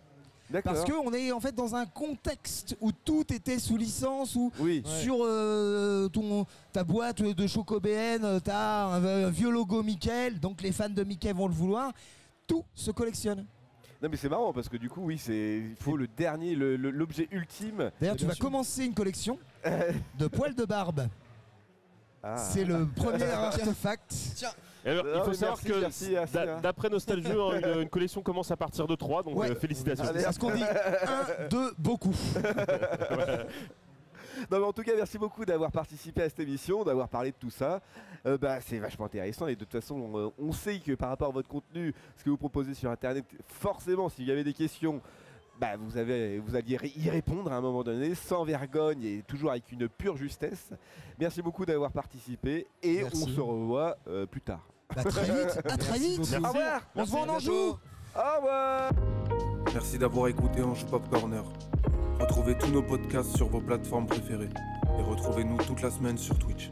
Parce qu'on est en fait dans un contexte où tout était sous licence, où Oui. Sur euh, ton, ta boîte de Choco BN, tu as un, un vieux logo Mickey, donc les fans de Mickey vont le vouloir. Tout se collectionne. Non mais c'est marrant parce que du coup oui c'est il faut le dernier l'objet ultime. D'ailleurs, tu vas sûr. commencer une collection (laughs) de poils de barbe. Ah. C'est le premier artefact. Tiens, alors, Non, il faut savoir merci, que merci, merci, d'a- hein. d'après Nostalgie, hein, une, une collection commence à partir de 3, donc Ouais. euh, félicitations. Allez, C'est ce qu'on dit. Un, deux, beaucoup? (laughs) Non mais en tout cas merci beaucoup d'avoir participé à cette émission, d'avoir parlé de tout ça. Euh, bah, c'est vachement intéressant et de toute façon on, on sait que par rapport à votre contenu, ce que vous proposez sur internet, forcément s'il y avait des questions, bah, vous, avez, vous alliez ré- y répondre à un moment donné sans vergogne et toujours avec une pure justesse. Merci beaucoup d'avoir participé et Merci. on se revoit euh, plus tard. Bah, très (laughs) vite. À très Merci vite. Au revoir On se voit en Anjou. Au revoir Merci d'avoir écouté Ange Pop Corner. Retrouvez tous nos podcasts sur vos plateformes préférées et retrouvez-nous toute la semaine sur Twitch.